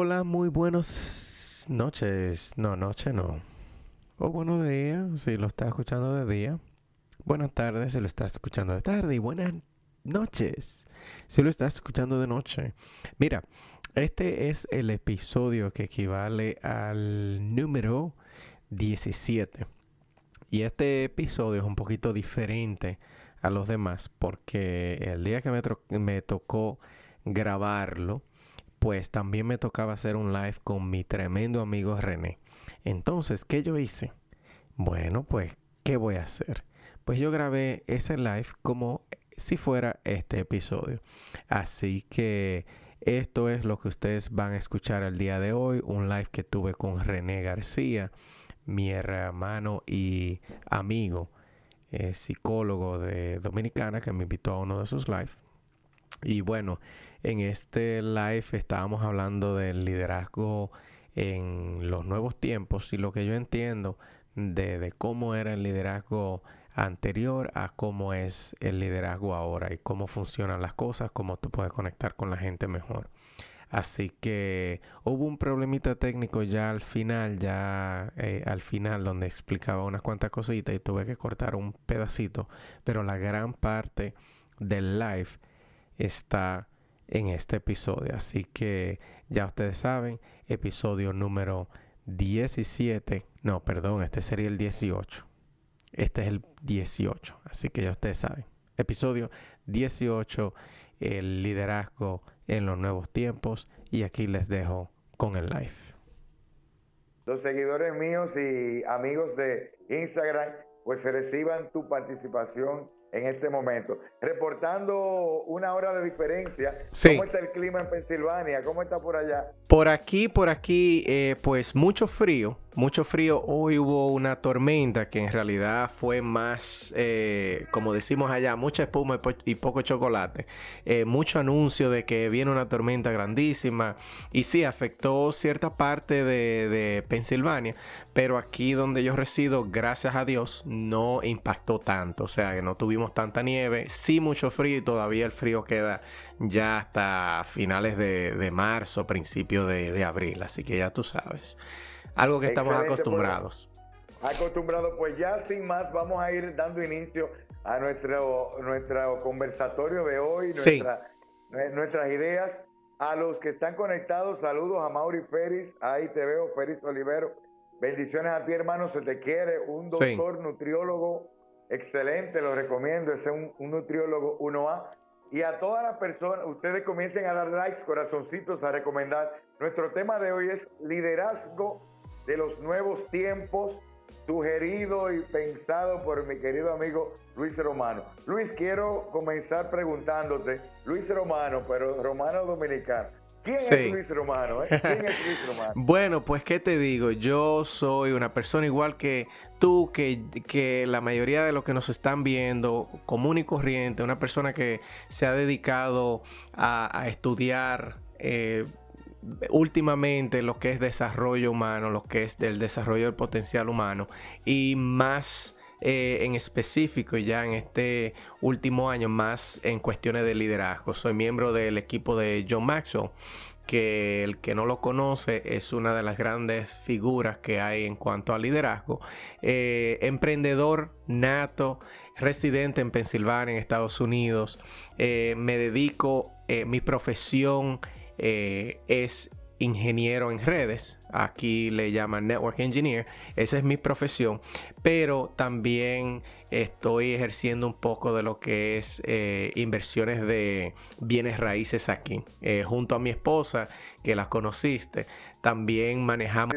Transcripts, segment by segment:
Hola, muy buenas noches. No, noche no. O buenos días, si lo estás escuchando de día. Buenas tardes, si lo estás escuchando de tarde. Y buenas noches, si lo estás escuchando de noche. Mira, este es el episodio que equivale al número 17. Y este episodio es un poquito diferente a los demás porque el día que me, me tocó grabarlo, pues también me tocaba hacer un live con mi tremendo amigo René. Entonces, ¿qué yo hice? Bueno, pues, ¿qué voy a hacer? Pues yo grabé ese live como si fuera este episodio. Así que esto es lo que ustedes van a escuchar el día de hoy, un live que tuve con René García, mi hermano y amigo, eh, psicólogo de Dominicana, que me invitó a uno de sus lives. Y bueno, en este live estábamos hablando del liderazgo en los nuevos tiempos y lo que yo entiendo de, cómo era el liderazgo anterior a cómo es el liderazgo ahora y cómo funcionan las cosas, cómo tú puedes conectar con la gente mejor. Así que hubo un problemita técnico ya al final, ya eh, al final donde explicaba unas cuantas cositas y tuve que cortar un pedacito, pero la gran parte del live está en este episodio. Así que ya ustedes saben, episodio número 17. No, perdón, este sería el 18. Este es el 18. Así que ya ustedes saben. Episodio 18, el liderazgo en los nuevos tiempos. Y aquí les dejo con el live. Los seguidores míos y amigos de Instagram, pues reciban tu participación en este momento. Reportando una hora de diferencia. ¿Cómo está el clima en Pensilvania? ¿Cómo está por allá? Por aquí, por aquí, eh, pues mucho frío mucho frío. Hoy hubo una tormenta que en realidad fue más, eh, como decimos allá, mucha espuma y, poco chocolate. Eh, mucho anuncio de que viene una tormenta grandísima. Y sí, afectó cierta parte de, de Pensilvania. Pero aquí donde yo resido, gracias a Dios, no impactó tanto. O sea, que no tuvimos tanta nieve. Sí, mucho frío y todavía el frío queda ya hasta finales de, marzo, principio de, de abril. Así que ya tú sabes. Algo que estamos acostumbrados. acostumbrados, pues ya sin más vamos a ir dando inicio a nuestro, nuestro conversatorio de hoy, nuestras ideas. A los que están conectados, saludos a Mauri Feris, ahí te veo, Feris Olivero. Bendiciones a ti, hermano, se te quiere, un doctor nutriólogo excelente, lo recomiendo, es un, un nutriólogo 1A. Y a todas las personas, ustedes comiencen a dar likes, corazoncitos, a recomendar. Nuestro tema de hoy es liderazgo de los nuevos tiempos, sugerido y pensado por mi querido amigo Luis Romano. Luis, quiero comenzar preguntándote, Luis Romano, pero Romano Dominicano. ¿Quién es Luis Romano? Eh? ¿Quién es Luis Romano? bueno, pues qué te digo, yo soy una persona igual que tú, que, que, la mayoría de los que nos están viendo, común y corriente, una persona que se ha dedicado a, estudiar eh, últimamente lo que es desarrollo humano, lo que es del desarrollo del potencial humano y más eh, en específico ya en este último año más en cuestiones de liderazgo. Soy miembro del equipo de John Maxwell que el que no lo conoce es una de las grandes figuras que hay en cuanto a liderazgo. Eh, emprendedor nato, residente en Pensilvania, en Estados Unidos. Eh, me dedico, mi profesión es ingeniero en redes, aquí le llaman network engineer, esa es mi profesión, pero también estoy ejerciendo un poco de lo que es eh, inversiones de bienes raíces aquí, eh, junto a mi esposa, que la conociste, también manejamos...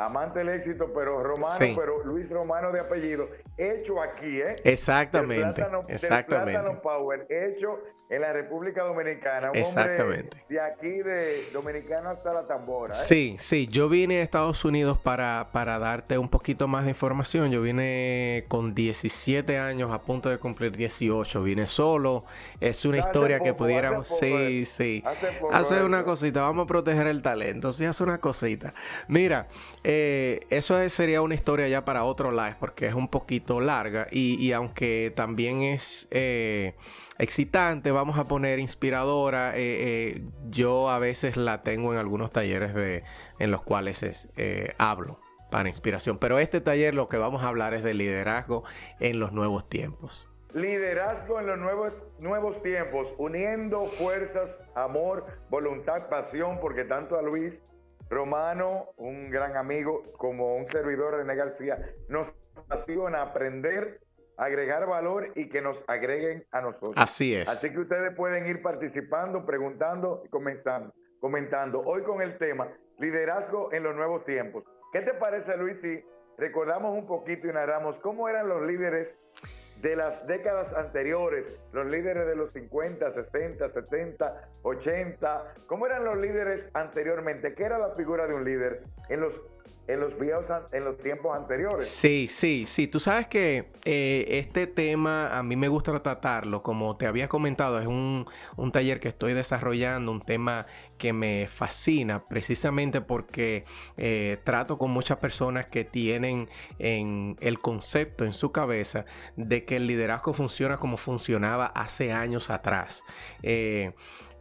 amante del éxito, pero romano, pero Luis Romano de apellido, hecho aquí, ¿eh? Exactamente. exactamente. Power, hecho en la República Dominicana. exactamente. de aquí, de Dominicana hasta la tambora. ¿eh? Sí, sí. Yo vine a Estados Unidos para, para darte un poquito más de información. Yo vine con 17 años, a punto de cumplir 18. Vine solo. Es una historia que pudiéramos. sí, sí. Hace, una cosita. Vamos a proteger el talento. Sí, hace una cosita. Mira. Eh, eso sería una historia ya para otro live porque es un poquito larga y, aunque también es eh, excitante, vamos a poner inspiradora, eh, yo a veces la tengo en algunos talleres de, en los cuales hablo para inspiración. Pero este taller lo que vamos a hablar es de liderazgo en los nuevos tiempos. Liderazgo en los nuevos, nuevos tiempos, uniendo fuerzas, amor, voluntad, pasión, porque tanto a Luis Romano, un gran amigo, como un servidor René García, nos apasiona aprender, agregar valor y que nos agreguen a nosotros. Así es. Así que ustedes pueden ir participando, preguntando y comenzando, comentando. Hoy con el tema liderazgo en los nuevos tiempos. ¿Qué te parece, Luis, si recordamos un poquito y narramos cómo eran los líderes de las décadas anteriores, los líderes de los 50, 60, 70, 80, ¿cómo eran los líderes anteriormente? ¿Qué era la figura de un líder en los en los en los tiempos anteriores. Sí, sí, sí. Tú sabes que eh, este tema a mí me gusta tratarlo, como te había comentado, es un, un, taller que estoy desarrollando, un tema que me fascina precisamente porque eh, trato con muchas personas que tienen en el concepto en su cabeza de que el liderazgo funciona como funcionaba hace años atrás. Eh,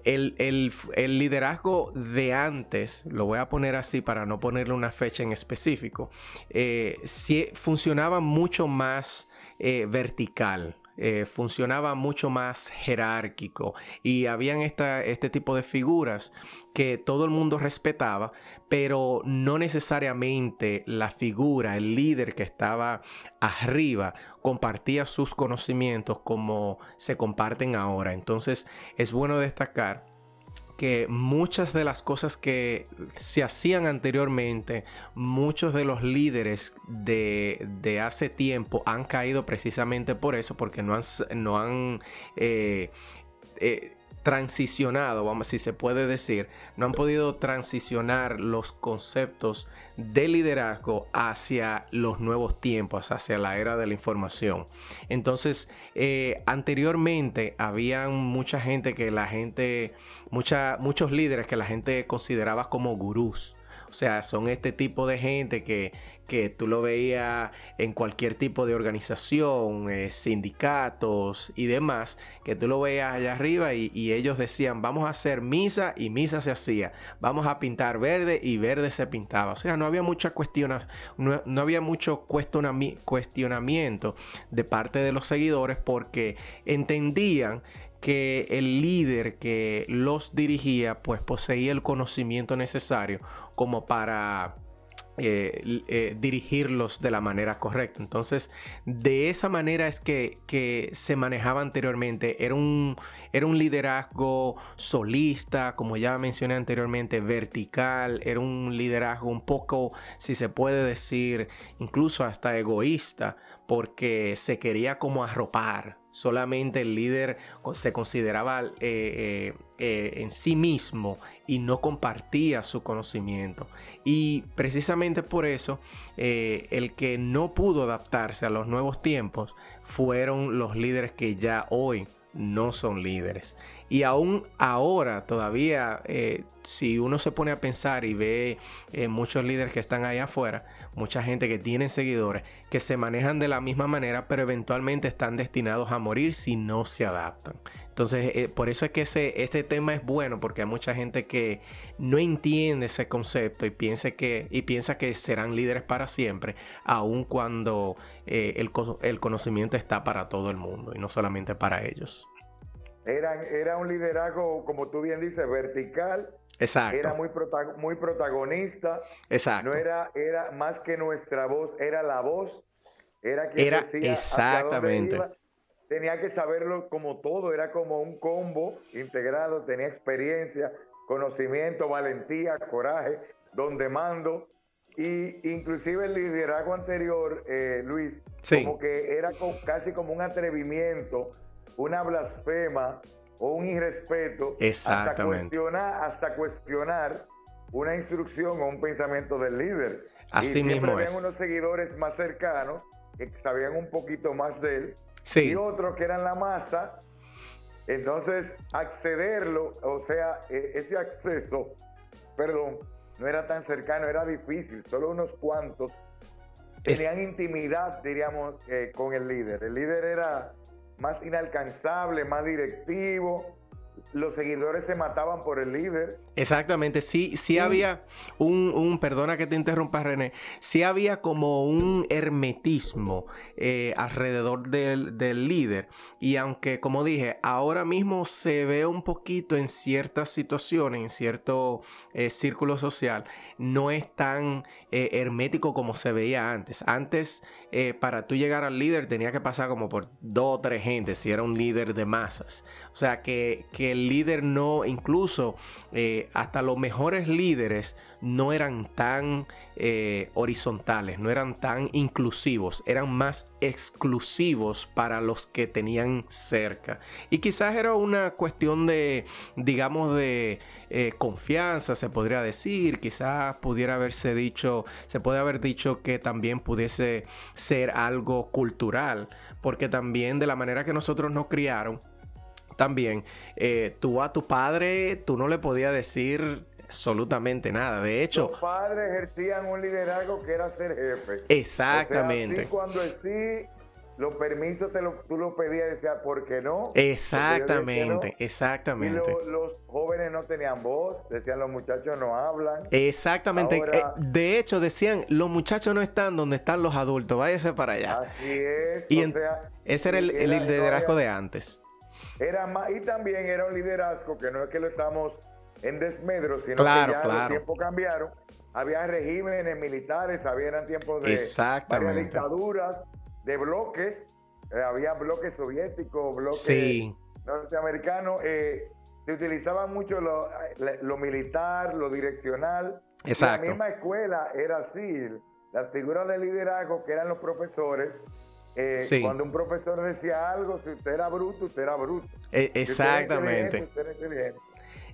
el, liderazgo de antes, lo voy a poner así para no ponerle una fecha en específico, eh, funcionaba mucho más vertical. Eh, funcionaba mucho más jerárquico y habían esta, este tipo de figuras que todo el mundo respetaba, pero no necesariamente la figura, el líder que estaba arriba, compartía sus conocimientos como se comparten ahora. Entonces es bueno destacar que muchas de las cosas que se hacían anteriormente, muchos de los líderes de, hace tiempo han caído precisamente por eso, porque no han, no han eh, eh, transicionado, vamos, si se puede decir, no han podido transicionar los conceptos de liderazgo hacia los nuevos tiempos, hacia la era de la información. Entonces, eh, anteriormente había mucha gente que la gente, muchos líderes que la gente consideraba como gurús. O sea, son este tipo de gente que, que tú lo veías en cualquier tipo de organización, eh, sindicatos y demás, que tú lo veías allá arriba y, ellos decían, vamos a hacer misa y misa se hacía, vamos a pintar verde y verde se pintaba. O sea, no había mucha cuestión, no, había mucho cuestionamiento de parte de los seguidores porque entendían que el líder que los dirigía pues poseía el conocimiento necesario como para eh, eh, dirigirlos de la manera correcta. Entonces, de esa manera es que, se manejaba anteriormente. Era un, era un liderazgo solista, como ya mencioné anteriormente, vertical. Era un liderazgo un poco, si se puede decir, incluso hasta egoísta, porque se quería como arropar. Solamente el líder se consideraba eh, en sí mismo y no compartía su conocimiento. Y precisamente por eso, eh, el que no pudo adaptarse a los nuevos tiempos fueron los líderes que ya hoy no son líderes. Y aún ahora todavía, eh, si uno se pone a pensar y ve eh, muchos líderes que están allá afuera, mucha gente que tiene seguidores, que se manejan de la misma manera, pero eventualmente están destinados a morir si no se adaptan. Entonces, eh, por eso es que este tema es bueno, porque hay mucha gente que no entiende ese concepto y piensa que, y piensa que serán líderes para siempre, aun cuando eh, el, el, conocimiento está para todo el mundo y no solamente para ellos. Era, era un liderazgo, como tú bien dices, vertical. Exacto. Era muy, muy protagonista. Exacto. No era, era más que nuestra voz, era la voz. Era quien era exactamente tenía que saberlo como todo, era como un combo integrado, tenía experiencia, conocimiento, valentía, coraje, donde mando, Y inclusive el liderazgo anterior, eh, Luis, como que era casi como un atrevimiento, una blasfema o un irrespeto hasta cuestionar, hasta cuestionar una instrucción o un pensamiento del líder. Así y mismo habían unos seguidores más cercanos que sabían un poquito más de él sí. y otros que eran la masa. Entonces, accederlo, o sea, e, ese acceso, perdón, no era tan cercano, era difícil. Solo unos cuantos tenían intimidad, diríamos, eh, con el líder. El líder era más inalcanzable, más directivo, los seguidores se mataban por el líder. Exactamente, sí, sí había un, un, perdona que te interrumpa René, sí había como un hermetismo eh, alrededor del, del, líder. Y aunque como dije, ahora mismo se ve un poquito en ciertas situaciones, en cierto eh, círculo social, no es tan eh, hermético como se veía antes. Antes, para tú llegar al líder tenía que pasar como por dos o tres gente, si era un líder de masas. O sea, que, que el líder no, incluso eh, hasta los mejores líderes no eran tan eh, horizontales, no eran tan inclusivos, eran más exclusivos para los que tenían cerca. Y quizás era una cuestión de, digamos, de eh, confianza, se podría decir, quizás pudiera haberse dicho, se puede haber dicho que también pudiese ser algo cultural, porque también de la manera que nosotros nos criaron, también, eh, tú a tu padre, tú no le podías decir absolutamente nada. De hecho, los padres ejercían un liderazgo que era ser jefe. Exactamente. cuando sí los permisos te lo, tú los pedías y decías, ¿por qué no? Exactamente, exactamente. Y los jóvenes no tenían voz, decían los muchachos no hablan. Exactamente. Eh, de hecho, decían, los muchachos no están donde están los adultos, váyase para allá. Así es. Y ese era el, liderazgo de antes. Era más, y también era un liderazgo que no es que lo estamos en desmedro, sino que ya los tiempos cambiaron. Había regímenes militares, había tiempos de varias dictaduras, de bloques, eh, había bloques soviéticos, bloques norteamericanos. Eh, se utilizaba mucho lo, lo, militar, lo direccional. Exacto. La misma escuela era así. Las figuras de liderazgo, que eran los profesores, eh, cuando un profesor decía algo, si usted era bruto, usted era bruto. E, exactamente.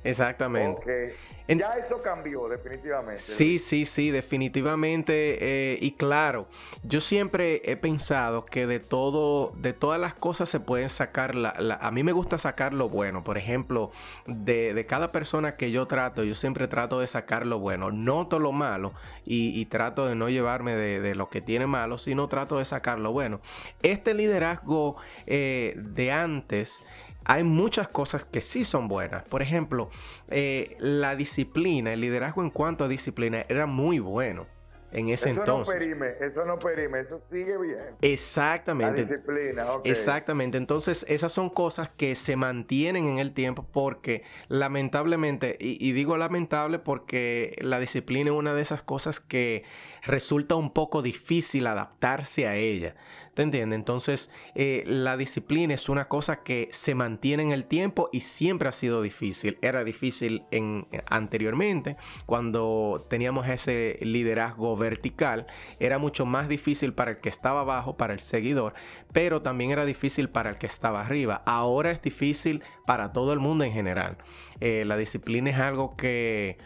Exactamente. ya eso cambió, definitivamente. Sí, sí, sí, definitivamente. Eh, y claro, yo siempre he pensado que de todo, de todas las cosas se pueden sacar la, a mí me gusta sacar lo bueno. Por ejemplo, de, cada persona que yo trato, yo siempre trato de sacar lo bueno. Noto lo malo y, trato de no llevarme de, lo que tiene malo, sino trato de sacar lo bueno. Este liderazgo eh, de antes hay muchas cosas que sí son buenas. Por ejemplo, eh, la disciplina, el liderazgo en cuanto a disciplina era muy bueno en ese eso entonces. No perime, eso no perime, eso sigue bien. Exactamente. La disciplina, Exactamente. Entonces, esas son cosas que se mantienen en el tiempo porque lamentablemente, y, digo lamentable porque la disciplina es una de esas cosas que resulta un poco difícil adaptarse a ella. ¿Te entiendes? Entonces, eh, la disciplina es una cosa que se mantiene en el tiempo y siempre ha sido difícil. Era difícil en, anteriormente, cuando teníamos ese liderazgo vertical, era mucho más difícil para el que estaba abajo, para el seguidor, pero también era difícil para el que estaba arriba. Ahora es difícil para todo el mundo en general. Eh, la disciplina es algo que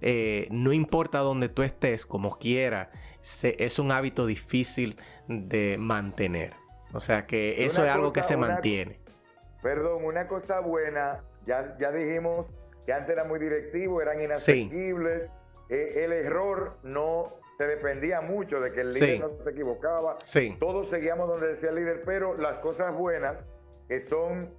eh, no importa donde tú estés, como quiera, es un hábito difícil de mantener. O sea que eso es algo que se mantiene. Perdón, una cosa buena, ya, ya dijimos que antes era muy directivo, eran inaccesibles. Eh, el error no se dependía mucho de que el líder no se equivocaba. Todos seguíamos donde decía el líder, pero las cosas bueas que son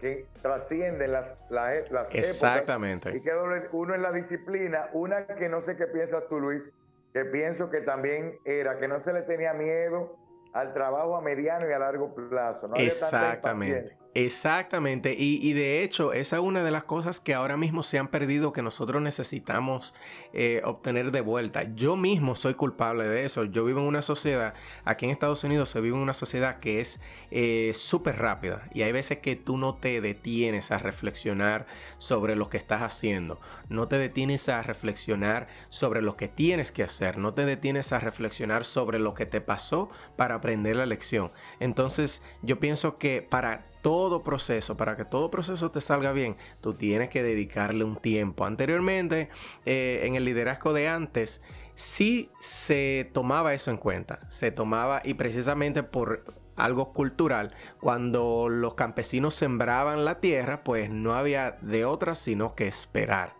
que trascienden las, las, las Exactamente. y que uno es la disciplina, una que no sé qué piensas tú, Luis, que pienso que también era que no se le tenía miedo al trabajo a mediano y a largo plazo. No Exactamente. Exactamente, y, de hecho esa es una de las cosas que ahora mismo se han perdido que nosotros necesitamos eh, obtener de vuelta. Yo mismo soy culpable de eso. Yo vivo en una sociedad, aquí en Estados Unidos se vive en una sociedad que es eh, súper rápida y hay veces que tú no te detienes a reflexionar sobre lo que estás haciendo, no te detienes a reflexionar sobre lo que tienes que hacer, no te detienes a reflexionar sobre lo que te pasó para aprender la lección. Entonces yo pienso que para todo proceso, para que todo proceso te salga bien, tú tienes que dedicarle un tiempo. Anteriormente, eh, en el liderazgo de antes, sí se tomaba eso en cuenta. Se tomaba y precisamente por algo cultural, cuando los campesinos sembraban la tierra, pues no había de otra sino que esperar.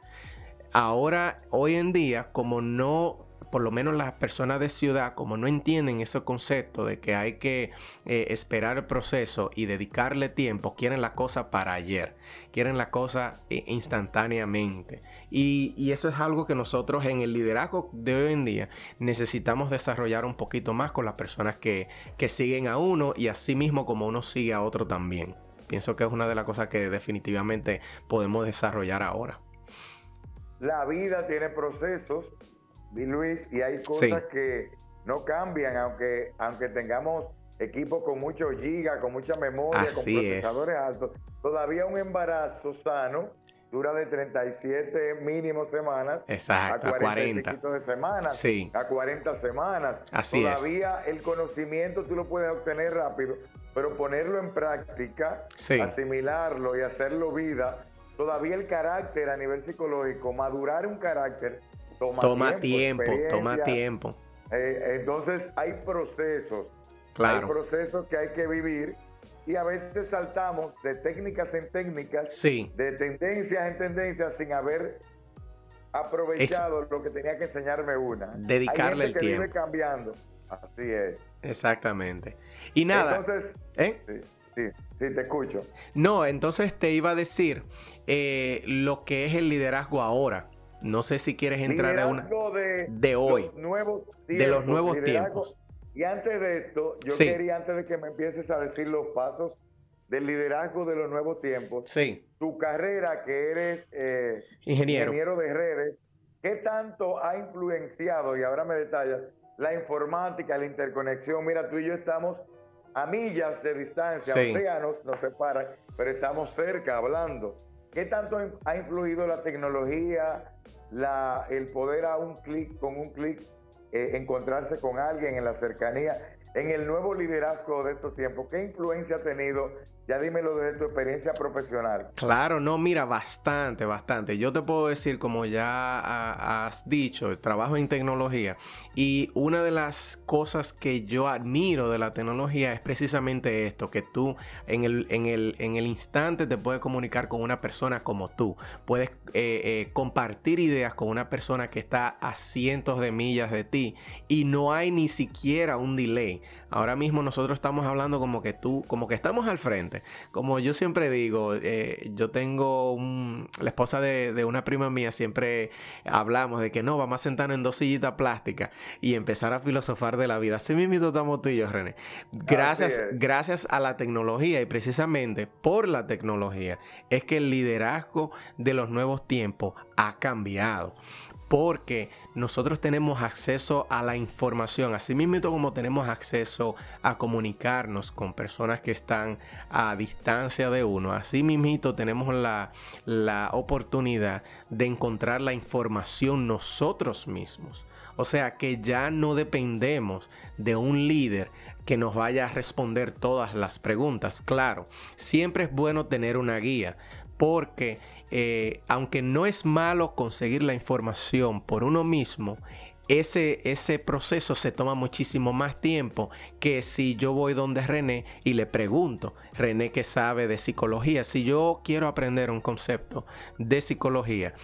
Ahora, hoy en día, como no por lo menos las personas de ciudad, como no entienden ese concepto de que hay que eh, esperar el proceso y dedicarle tiempo, quieren la cosa para ayer, quieren la cosa eh, instantáneamente. Y, eso es algo que nosotros en el liderazgo de hoy en día necesitamos desarrollar un poquito más con las personas que, que siguen a uno y así mismo como uno sigue a otro también. Pienso que es una de las cosas que definitivamente podemos desarrollar ahora. La vida tiene procesos Luis, y hay cosas que no cambian, aunque, aunque tengamos equipos con muchos gigas, con mucha memoria, con procesadores altos. Todavía un embarazo sano dura de 37 mínimo semanas Exacto, a 40, de semanas, a 40 semanas. Así Todavía el conocimiento tú lo puedes obtener rápido, pero ponerlo en práctica, asimilarlo y hacerlo vida, todavía el carácter a nivel psicológico, madurar un carácter toma, tiempo, toma tiempo. Eh, entonces hay procesos, claro. hay procesos que hay que vivir y a veces saltamos de técnicas en técnicas, sí. de tendencias en tendencias sin haber aprovechado lo que tenía que enseñarme una. Dedicarle el que tiempo. Vive cambiando. Así es. Exactamente. Y nada. Entonces, ¿eh? sí, sí, sí, te escucho. No, entonces te iba a decir eh, lo que es el liderazgo ahora. No sé si quieres entrar a una de, hoy, nuevos de los nuevos tiempos. Y antes de esto, yo quería, antes de que me empieces a decir los pasos del liderazgo de los nuevos tiempos, sí. tu carrera que eres eh, ingeniero. ingeniero de redes, ¿qué tanto ha influenciado, y ahora me detallas, la informática, la interconexión? Mira, tú y yo estamos a millas de distancia, océanos nos separan, pero estamos cerca hablando. ¿Qué tanto ha influido la tecnología, el poder a un clic, con un clic, eh, encontrarse con alguien en la cercanía, en el nuevo liderazgo de estos tiempos? ¿Qué influencia ha tenido ya dímelo de tu experiencia profesional. Claro, no, mira, bastante, bastante. Yo te puedo decir, como ya has dicho, trabajo en tecnología y una de las cosas que yo admiro de la tecnología es precisamente esto, que tú en el, en el, en el instante te puedes comunicar con una persona como tú, puedes eh, eh, compartir ideas con una persona que está a cientos de millas de ti y no hay ni siquiera un delay. Ahora mismo nosotros estamos hablando como que tú, como que estamos al frente como yo siempre digo, eh, yo tengo la esposa de, una prima mía, siempre hablamos de que no, vamos a sentarnos en dos sillitas plásticas y empezar a filosofar de la vida. Así mismo estamos tú y yo, René. Gracias, gracias a la tecnología y precisamente por la tecnología es que el liderazgo de los nuevos tiempos ha cambiado porque nosotros tenemos acceso a la información, así mismo como tenemos acceso a comunicarnos con personas que están a distancia de uno, así mismo tenemos la, la oportunidad de encontrar la información nosotros mismos. O sea que ya no dependemos de un líder que nos vaya a responder todas las preguntas. Claro, siempre es bueno tener una guía porque eh, aunque no es malo conseguir la información por uno mismo, ese, proceso se toma muchísimo más tiempo que si yo voy donde René y le pregunto, René que sabe de psicología, si yo quiero aprender un concepto de psicología,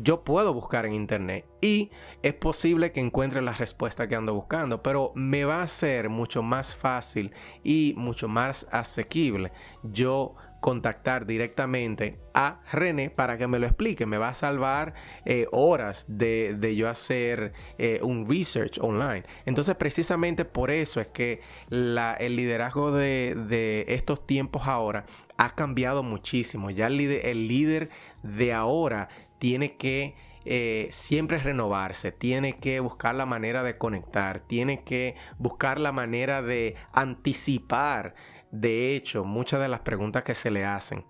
yo puedo buscar en internet y es posible que encuentre la respuesta que ando buscando, pero me va a ser mucho más fácil y mucho más asequible. Yo contactar directamente a René para que me lo explique. Me va a salvar eh, horas de, yo hacer eh, un research online. Entonces, precisamente por eso es que el liderazgo de, estos tiempos ahora ha cambiado muchísimo. Ya el líder, de ahora tiene que eh, siempre renovarse, tiene que buscar la manera de conectar, tiene que buscar la manera de anticipar de hecho, muchas de las preguntas que se le hacen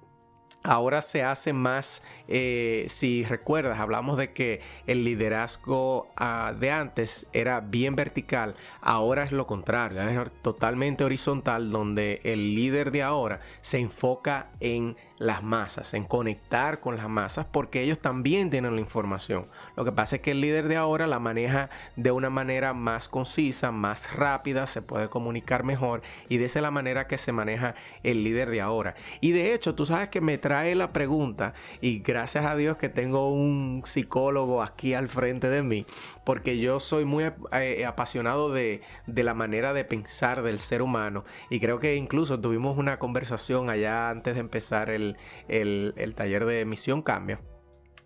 ahora se hace más, eh, si recuerdas, hablamos de que el liderazgo ah, de antes era bien vertical, ahora es lo contrario, es totalmente horizontal, donde el líder de ahora se enfoca en las masas, en conectar con las masas, porque ellos también tienen la información. Lo que pasa es que el líder de ahora la maneja de una manera más concisa, más rápida, se puede comunicar mejor y de esa es la manera que se maneja el líder de ahora. Y de hecho, tú sabes que me trae la pregunta y gracias a Dios que tengo un psicólogo aquí al frente de mí, porque yo soy muy eh, apasionado de, de la manera de pensar del ser humano y creo que incluso tuvimos una conversación allá antes de empezar el el, taller de Misión Cambio.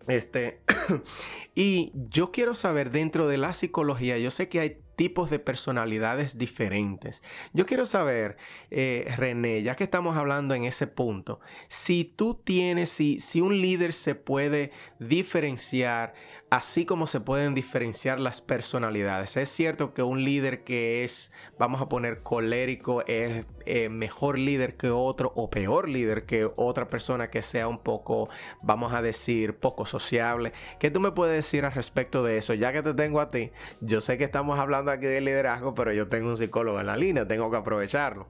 Este, y yo quiero saber dentro de la psicología, yo sé que hay tipos de personalidades diferentes. Yo quiero saber, eh, René, ya que estamos hablando en ese punto, si tú tienes, si, si un líder se puede diferenciar así como se pueden diferenciar las personalidades. Es cierto que un líder que es, vamos a poner, colérico, es eh, mejor líder que otro o peor líder que otra persona que sea un poco, vamos a decir, poco sociable. ¿Qué tú me puedes decir al respecto de eso? Ya que te tengo a ti, yo sé que estamos hablando aquí de liderazgo, pero yo tengo un psicólogo en la línea, tengo que aprovecharlo.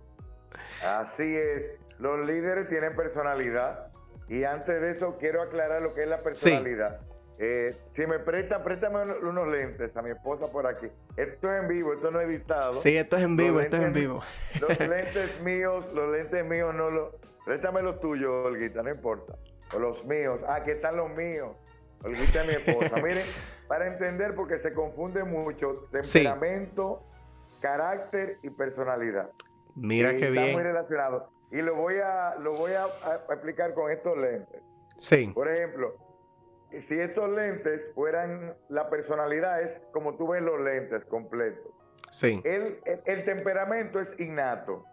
Así es, los líderes tienen personalidad y antes de eso quiero aclarar lo que es la personalidad. Eh, si me presta, préstame unos lentes a mi esposa por aquí. Esto es en vivo, esto no es editado. Sí, esto es en vivo, esto es en vivo. Los lentes míos, los lentes míos no los. Préstame los tuyos, Olguita, no importa. O los míos. Ah, aquí están los míos. Olguita es mi esposa. Miren, para entender, porque se confunde mucho temperamento, carácter y personalidad. Mira qué bien. Está muy relacionado. Y lo voy a, lo voy a explicar con estos lentes. Sí. Por ejemplo, si estos lentes fueran la personalidad, es como tú ves los lentes completos. Sí. El, el, temperamento es innato.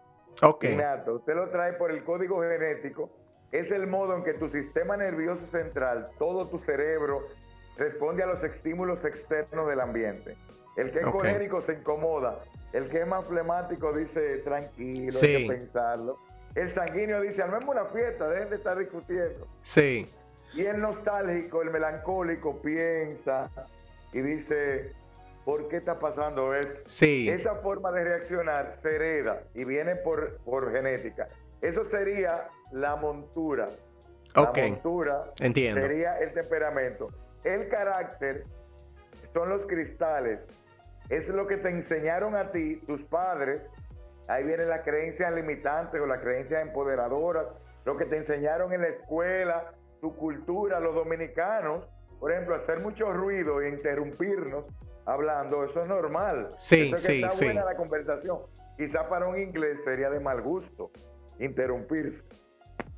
Ok. Innato. Usted lo trae por el código genético. Es el modo en que tu sistema nervioso central, todo tu cerebro, responde a los estímulos externos del ambiente. El que es colérico se incomoda. El que es más flemático dice tranquilo, hay que pensarlo. El sanguíneo dice, armemos una fiesta, dejen de estar discutiendo. Sí. Y el nostálgico, el melancólico piensa y dice, ¿por qué está pasando esto? Sí. Esa forma de reaccionar se hereda y viene por, por genética. Eso sería la montura. Ok. La montura Entiendo. sería el temperamento. El carácter son los cristales. Es lo que te enseñaron a ti, tus padres. Ahí vienen las creencias limitantes o las creencias empoderadoras. Lo que te enseñaron en la escuela, tu cultura, los dominicanos, por ejemplo, hacer mucho ruido e interrumpirnos hablando, eso es normal. Sí, eso es que sí, está buena la conversación. Quizá para un inglés sería de mal gusto interrumpirse.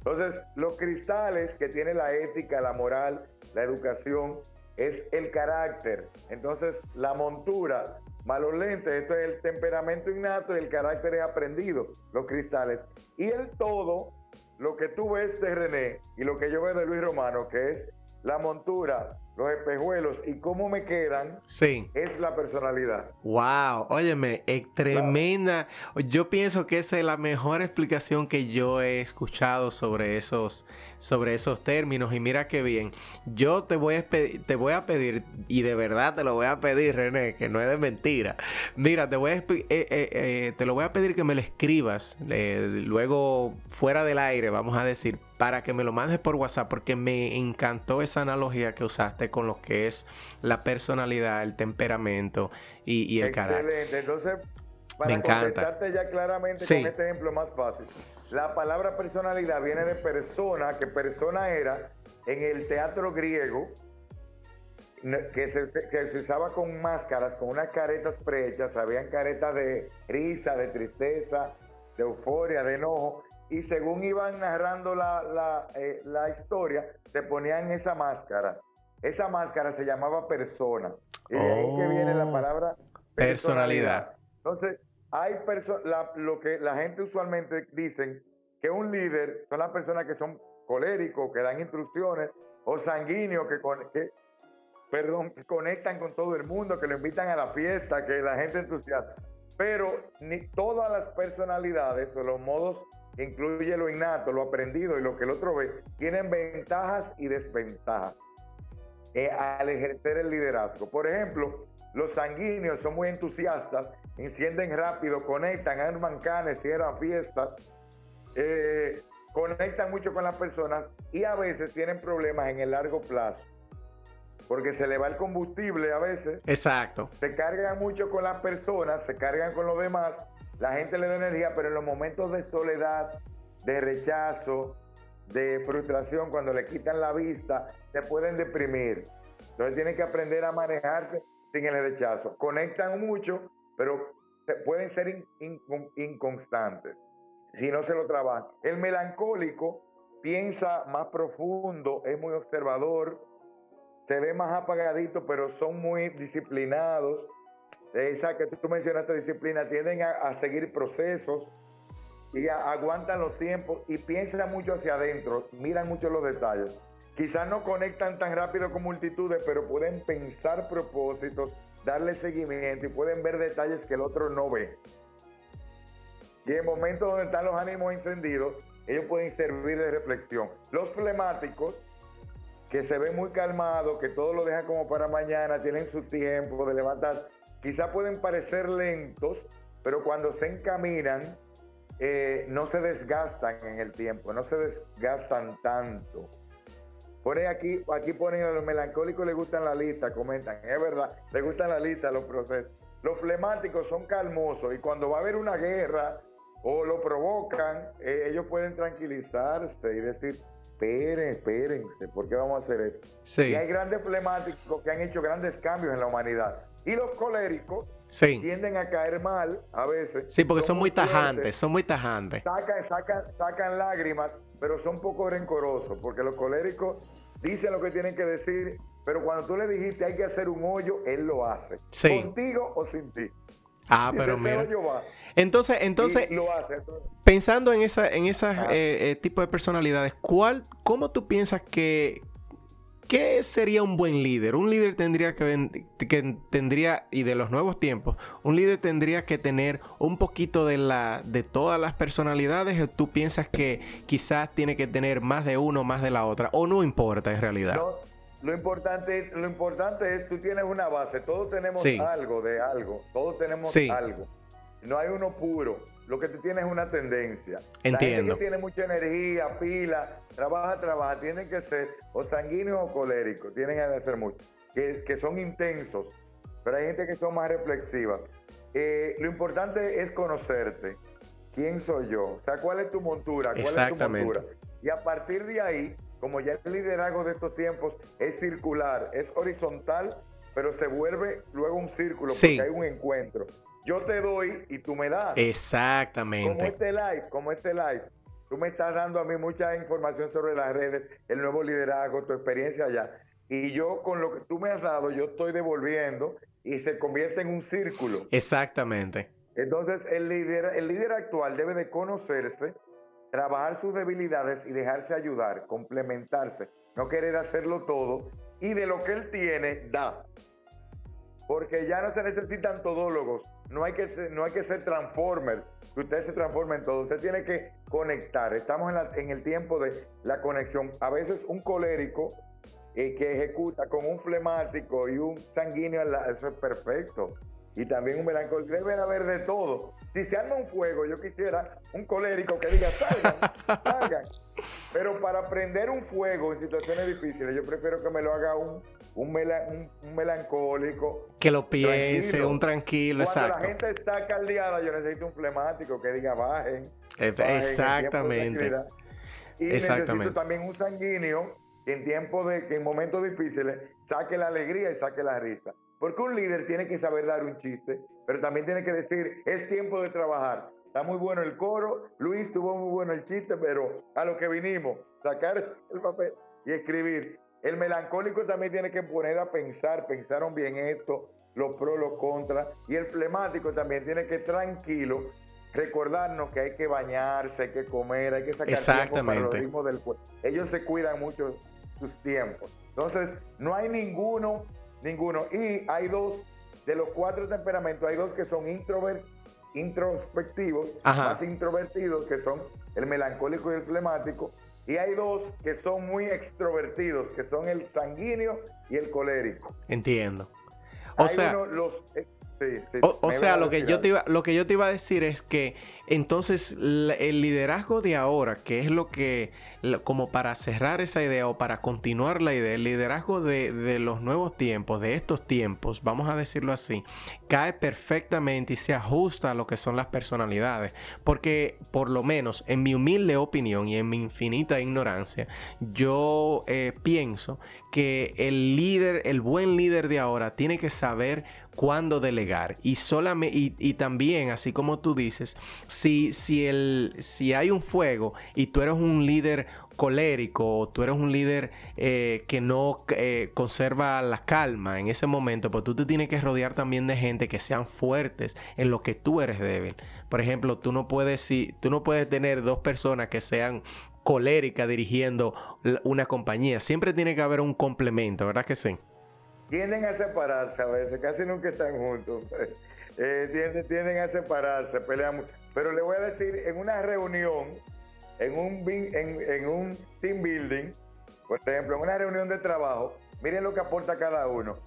Entonces, los cristales que tiene la ética, la moral, la educación, es el carácter. Entonces, la montura, malos lentes, esto es el temperamento innato y el carácter es aprendido, los cristales. Y el todo lo que tú ves de René y lo que yo veo de Luis Romano, que es la montura, los espejuelos y cómo me quedan, sí. es la personalidad. Wow, óyeme, es tremenda. Yo pienso que esa es la mejor explicación que yo he escuchado sobre esos sobre esos términos y mira qué bien. Yo te voy a pedir, te voy a pedir y de verdad te lo voy a pedir, René, que no es de mentira. Mira, te voy a eh, eh, eh, te lo voy a pedir que me lo escribas luego fuera del aire, vamos a decir, para que me lo mandes por WhatsApp porque me encantó esa analogía que usaste con lo que es la personalidad, el temperamento y, el carácter. Entonces, para me encanta. ya claramente con este ejemplo más fácil. La palabra personalidad viene de persona, que persona era en el teatro griego, que se, usaba con máscaras, con unas caretas prehechas, habían caretas de risa, de tristeza, de euforia, de enojo, y según iban narrando la, la, eh, la historia, se ponían esa máscara. Esa máscara se llamaba persona. Y de ahí que viene la oh, palabra personalidad. Entonces, hay lo que la gente usualmente dicen que un líder son las personas que son coléricos, que dan instrucciones, o sanguíneos, que, que, perdón, conectan con todo el mundo, que lo invitan a la fiesta, que la gente entusiasta. Pero ni todas las personalidades o los modos, incluye lo innato, lo aprendido y lo que el otro ve, tienen ventajas y desventajas eh, al ejercer el liderazgo. Por ejemplo, los sanguíneos son muy entusiastas, encienden rápido, conectan, arman canes, cierran fiestas, eh, conectan mucho con las personas y a veces tienen problemas en el largo plazo. Porque se le va el combustible a veces. Exacto. Se cargan mucho con las personas, se cargan con los demás. La gente le da energía, pero en los momentos de soledad, de rechazo, de frustración, cuando le quitan la vista, se pueden deprimir. Entonces tienen que aprender a manejarse sin el rechazo. Conectan mucho, pero pueden ser inconstantes si no se lo trabajan. El melancólico piensa más profundo, es muy observador, se ve más apagadito, pero son muy disciplinados. Esa que tú mencionaste, disciplina, tienden a, seguir procesos y aguantan los tiempos y piensan mucho hacia adentro, miran mucho los detalles. Quizás no conectan tan rápido con multitudes, pero pueden pensar propósitos, darle seguimiento y pueden ver detalles que el otro no ve. Y en momentos donde están los ánimos encendidos, ellos pueden servir de reflexión. Los flemáticos, que se ven muy calmados, que todo lo dejan como para mañana, tienen su tiempo de levantar, quizás pueden parecer lentos, pero cuando se encaminan, eh, no se desgastan en el tiempo, no se desgastan tanto. Pone aquí, aquí ponen a los melancólicos les gustan la lista, comentan, es verdad, les gustan la lista, los procesos. Los flemáticos son calmosos y cuando va a haber una guerra o lo provocan, eh, ellos pueden tranquilizarse y decir, esperen, espérense, ¿por qué vamos a hacer esto? Y hay grandes flemáticos que han hecho grandes cambios en la humanidad. Y los coléricos tienden a caer mal a veces. Sí, porque son, muy tajantes, son muy tajantes. Sacan, sacan, sacan lágrimas, pero son poco rencorosos, porque los coléricos dicen lo que tienen que decir, pero cuando tú le dijiste hay que hacer un hoyo, él lo hace. Contigo o sin ti. Ah, pero mira. Entonces, entonces, pensando en esa, en esas eh, eh, tipo de personalidades, ¿cuál, cómo tú piensas que qué sería un buen líder? Un líder tendría que, que tendría y de los nuevos tiempos, un líder tendría que tener un poquito de la de todas las personalidades. ¿O tú piensas que quizás tiene que tener más de uno, más de la otra, o no importa en realidad? Lo importante, lo importante es, tú tienes una base, todos tenemos algo de algo, todos tenemos algo. No hay uno puro, lo que tú tienes es una tendencia. Entiendo. La gente que tiene mucha energía, pila, trabaja, trabaja, tienen que ser o sanguíneos o coléricos, tienen que ser mucho, que, que son intensos, pero hay gente que son más reflexivas. Eh, lo importante es conocerte. ¿Quién soy yo? O sea, ¿cuál es tu montura? ¿Cuál es tu montura? Y a partir de ahí, como ya el liderazgo de estos tiempos es circular, es horizontal, pero se vuelve luego un círculo porque hay un encuentro. Yo te doy y tú me das. Exactamente. Como este live, como este live. Tú me estás dando a mí mucha información sobre las redes, el nuevo liderazgo, tu experiencia allá. Y yo con lo que tú me has dado, yo estoy devolviendo y se convierte en un círculo. Exactamente. Entonces el líder, el líder actual debe de conocerse, trabajar sus debilidades y dejarse ayudar, complementarse, no querer hacerlo todo y de lo que él tiene, da. Porque ya no se necesitan todólogos, no hay que ser, no hay que ser transformer, que usted se transforme en todo, usted tiene que conectar. Estamos en, el tiempo de la conexión. A veces un colérico eh, que ejecuta con un flemático y un sanguíneo, eso es perfecto y también un melancólico. Debe haber de todo. Si se arma un fuego, yo quisiera un colérico que diga, salgan, salgan. Pero para prender un fuego en situaciones difíciles, yo prefiero que me lo haga un, un, melancólico. Que lo piense, un tranquilo, Cuando exacto. la gente está caldeada, yo necesito un flemático que diga, bajen. exactamente. y necesito también un sanguíneo que en tiempos de, que en momentos difíciles, saque la alegría y saque la risa. Porque un líder tiene que saber dar un chiste, pero también tiene que decir, es tiempo de trabajar. Está muy bueno el coro, Luis tuvo muy bueno el chiste, pero a lo que vinimos, sacar el papel y escribir. El melancólico también tiene que poner a pensar, pensaron bien esto, los pros, los contras. Y el flemático también tiene que tranquilo recordarnos que hay que bañarse, hay que comer, hay que sacar tiempo para los ritmos del cuerpo. Ellos se cuidan mucho sus tiempos. Entonces, no hay ninguno, ninguno. Y hay dos, de los cuatro temperamentos, hay dos que son introspectivos, más introvertidos, que son el melancólico y el flemático. Y hay dos que son muy extrovertidos, que son el sanguíneo y el colérico. Entiendo. O sea, los, o, sea, lo que, yo te iba, lo que yo te iba a decir es que entonces el liderazgo de ahora, que es lo que, como para cerrar esa idea o para continuar la idea, el liderazgo de, de los nuevos tiempos, de estos tiempos, vamos a decirlo así, cae perfectamente y se ajusta a lo que son las personalidades. Porque por lo menos en mi humilde opinión y en mi infinita ignorancia, yo eh, pienso que el líder, el buen líder de ahora, tiene que saber cuándo delegar. Y, solamente, y, también, así como tú dices, si, si, el, si hay un fuego y tú eres un líder colérico o tú eres un líder eh, que no eh, conserva la calma en ese momento, pues tú te tienes que rodear también de gente que sean fuertes en lo que tú eres débil. Por ejemplo, tú no puedes, si, tú no puedes tener dos personas que sean coléricas dirigiendo una compañía. Siempre tiene que haber un complemento, ¿verdad que sí? Tienden a separarse a veces, casi nunca están juntos. Eh, tienden, a separarse, pelean. Pero le voy a decir, en una reunión, en un, en, un team building, por ejemplo, en una reunión de trabajo, miren lo que aporta cada uno.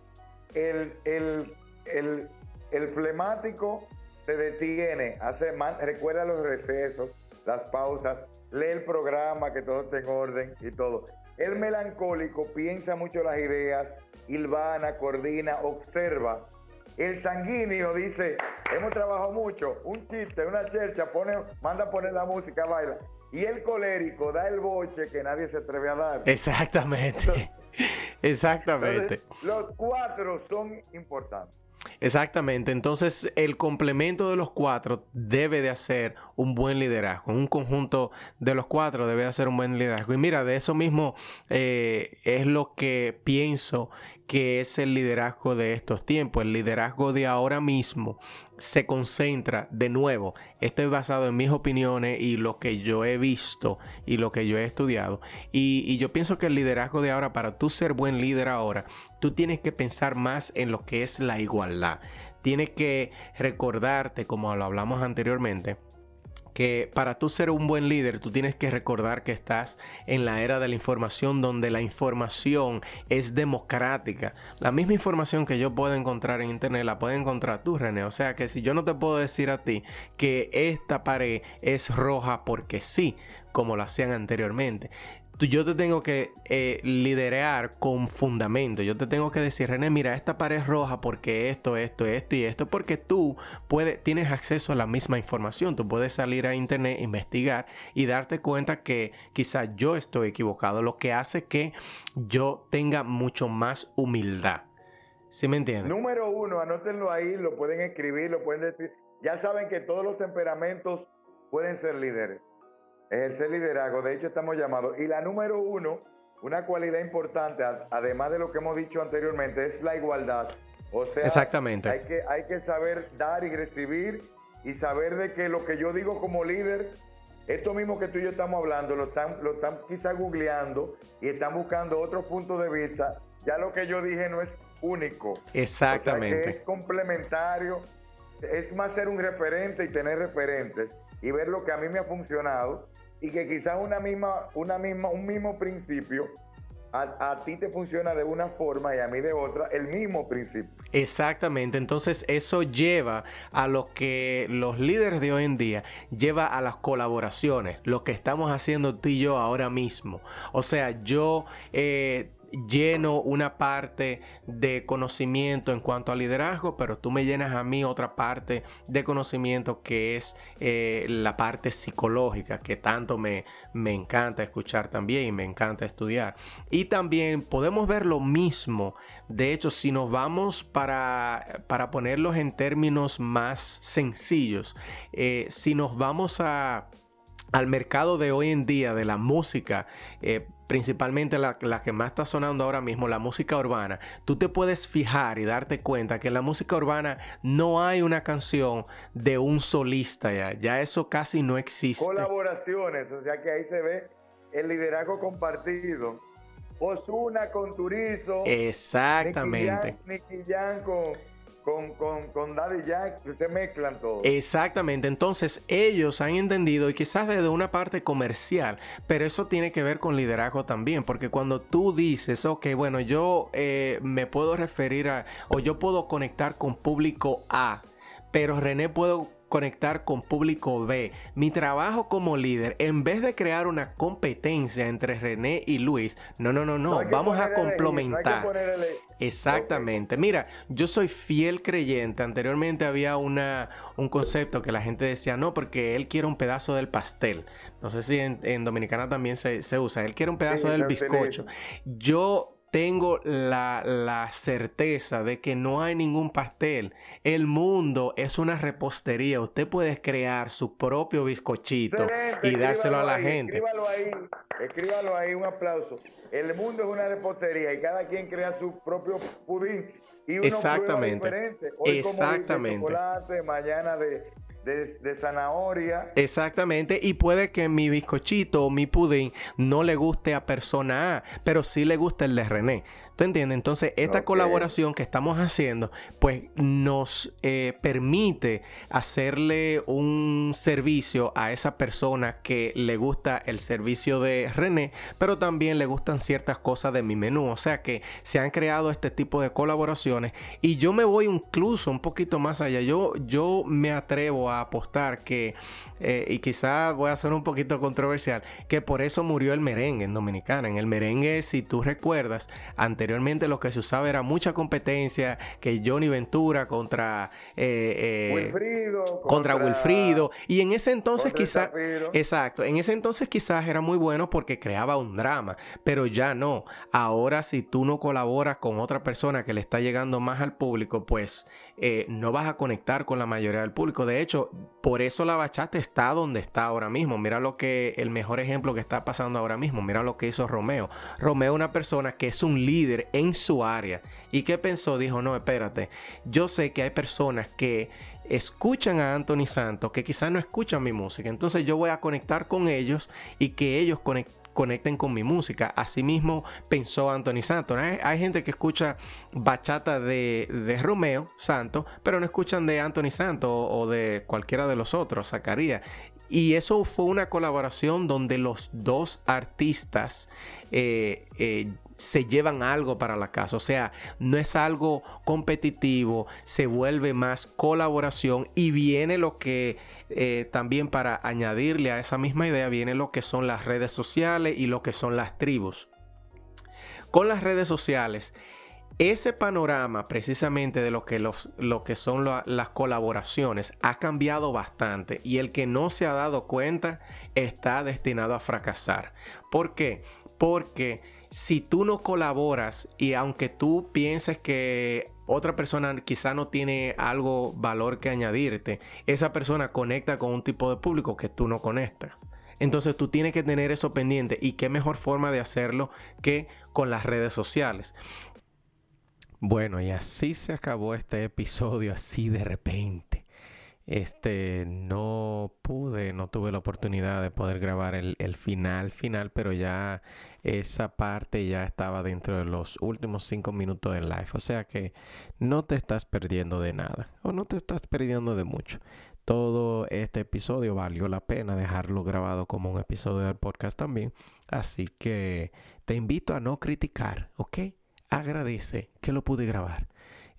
El, el, el, el flemático se detiene, hace recuerda los recesos, las pausas, lee el programa, que todo esté en orden y todo. El melancólico piensa mucho las ideas, hilvana, coordina, observa. El sanguíneo dice, hemos trabajado mucho, un chiste, una chercha, pone, manda a poner la música, baila. Y el colérico da el boche que nadie se atreve a dar. Exactamente. Exactamente. los cuatro son importantes. Exactamente, entonces el complemento de los cuatro debe de hacer un buen liderazgo, un conjunto de los cuatro debe de hacer un buen liderazgo. Y mira, de eso mismo eh, es lo que pienso que es el liderazgo de estos tiempos. El liderazgo de ahora mismo se concentra de nuevo. Esto es basado en mis opiniones y lo que yo he visto y lo que yo he estudiado. Y, yo pienso que el liderazgo de ahora, para tú ser buen líder ahora, tú tienes que pensar más en lo que es la igualdad. Tienes que recordarte, como lo hablamos anteriormente, que para tú ser un buen líder, tú tienes que recordar que estás en la era de la información donde la información es democrática. La misma información que yo puedo encontrar en internet la puedes encontrar tú, René. O sea que si yo no te puedo decir a ti que esta pared es roja porque sí, como lo hacían anteriormente yo te tengo que eh, liderar con fundamento. Yo te tengo que decir, René, mira, esta pared roja porque esto, esto, esto y esto, porque tú puedes, tienes acceso a la misma información. Tú puedes salir a internet, investigar y darte cuenta que quizás yo estoy equivocado, lo que hace que yo tenga mucho más humildad. ¿Sí me entiendes? Número uno, anótenlo ahí, lo pueden escribir, lo pueden decir. Ya saben que todos los temperamentos pueden ser líderes ejercer liderazgo. De hecho, estamos llamados. Y la número uno, una cualidad importante, además de lo que hemos dicho anteriormente, es la igualdad. O sea, Exactamente. Hay, que, hay que saber dar y recibir y saber de que lo que yo digo como líder, esto mismo que tú y yo estamos hablando, lo están, lo están quizá googleando y están buscando otros puntos de vista. Ya lo que yo dije no es único. Exactamente. es complementario. Es más ser un referente y tener referentes y ver lo que a mí me ha funcionado y que quizás una misma, una misma, un mismo principio a, ti te funciona de una forma y a mí de otra, el mismo principio. Exactamente, entonces eso lleva a lo que los líderes de hoy en día lleva a las colaboraciones, lo que estamos haciendo tú y yo ahora mismo. O sea, yo eh, lleno una parte de conocimiento en cuanto a liderazgo, pero tú me llenas a mí otra parte de conocimiento que es eh, la parte psicológica, que tanto me, me encanta escuchar también y me encanta estudiar. Y también podemos ver lo mismo, de hecho, si nos vamos para, para ponerlos en términos más sencillos, eh, si nos vamos a al mercado de hoy en día de la música, eh, principalmente la, que más está sonando ahora mismo, la música urbana, tú te puedes fijar y darte cuenta que en la música urbana no hay una canción de un solista ya, ya eso casi no existe. Colaboraciones, o sea que ahí se ve el liderazgo compartido. Osuna con Turizo. Exactamente. Nicky con con, Daddy Jack, se mezclan todo. Exactamente, entonces ellos han entendido y quizás desde una parte comercial, pero eso tiene que ver con liderazgo también, porque cuando tú dices, ok, bueno, yo eh, me puedo referir a, o yo puedo conectar con público A, pero René puedo conectar con público B. Mi trabajo como líder, en vez de crear una competencia entre René y Luis, no, no, no, no, vamos a complementar. Exactamente. Mira, yo soy fiel creyente. Anteriormente había una, un concepto que la gente decía, no, porque él quiere un pedazo del pastel. No sé si en, Dominicana también se, usa. Él quiere un pedazo del bizcocho. Yo tengo la, certeza de que no hay ningún pastel. El mundo es una repostería. Usted puede crear su propio bizcochito y dárselo a la gente. Escríbalo ahí, escríbalo ahí, un aplauso. El mundo es una repostería y cada quien crea su propio pudín. Y uno Exactamente. Hoy Exactamente. Como de chocolate, mañana de, de, zanahoria. Exactamente, y puede que mi bizcochito o mi pudín no le guste a persona A, pero sí le guste el de René. ¿Tú entiendes? Entonces, esta colaboración que estamos haciendo, pues nos eh, permite hacerle un servicio a esa persona que le gusta el servicio de René, pero también le gustan ciertas cosas de mi menú. O sea que se han creado este tipo de colaboraciones y yo me voy incluso un poquito más allá. Yo, yo me atrevo a apostar que, eh, y quizás voy a ser un poquito controversial, que por eso murió el merengue en Dominicana. En el merengue, si tú recuerdas, ante anteriormente lo que se usaba era mucha competencia, que Johnny Ventura contra eh, eh, Wilfrido, contra, Wilfrido. Y en ese entonces quizás, exacto, en ese entonces quizás era muy bueno porque creaba un drama, pero ya no. Ahora si tú no colaboras con otra persona que le está llegando más al público, pues eh, no vas a conectar con la mayoría del público. De hecho, por eso la bachata está donde está ahora mismo. Mira lo que el mejor ejemplo que está pasando ahora mismo. Mira lo que hizo Romeo. Romeo es una persona que es un líder en su área. ¿Y qué pensó? Dijo, no, espérate. Yo sé que hay personas que escuchan a Anthony Santos que quizás no escuchan mi música. Entonces yo voy a conectar con ellos y que ellos conecten conecten con mi música. Asimismo pensó Anthony Santos. Hay, gente que escucha bachata de, Romeo Santos, pero no escuchan de Anthony Santos o, de cualquiera de los otros, Zacarías. Y eso fue una colaboración donde los dos artistas eh, eh, se llevan algo para la casa. O sea, no es algo competitivo, se vuelve más colaboración y viene lo que eh, también para añadirle a esa misma idea, viene lo que son las redes sociales y lo que son las tribus. Con las redes sociales, ese panorama precisamente de lo que, los, lo que son las colaboraciones ha cambiado bastante y el que no se ha dado cuenta está destinado a fracasar. ¿Por qué? Porque si tú no colaboras y aunque tú pienses que otra persona quizá no tiene algo valor que añadirte, esa persona conecta con un tipo de público que tú no conectas. Entonces tú tienes que tener eso pendiente y qué mejor forma de hacerlo que con las redes sociales. Bueno, y así se acabó este episodio así de repente. Este, no pude, no tuve la oportunidad de poder grabar el, final final, pero ya esa parte ya estaba dentro de los últimos cinco minutos del live. O sea que no te estás perdiendo de nada o no te estás perdiendo de mucho. Todo este episodio valió la pena dejarlo grabado como un episodio del podcast también. Así que te invito a no criticar, ¿ok? Agradece que lo pude grabar.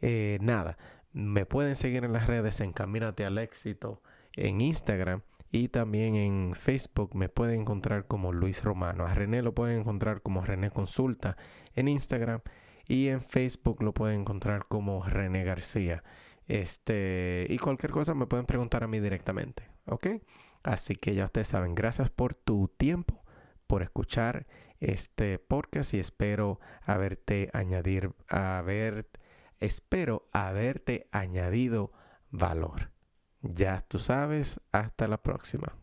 Eh, nada me pueden seguir en las redes Encamínate al Éxito en Instagram y también en Facebook me pueden encontrar como Luis Romano. A René lo pueden encontrar como René Consulta en Instagram y en Facebook lo pueden encontrar como René García. Este, y cualquier cosa me pueden preguntar a mí directamente, ¿ok? Así que ya ustedes saben, gracias por tu tiempo, por escuchar este podcast y espero haberte añadir, haber, espero haberte añadido valor. Ya tú sabes, hasta la próxima.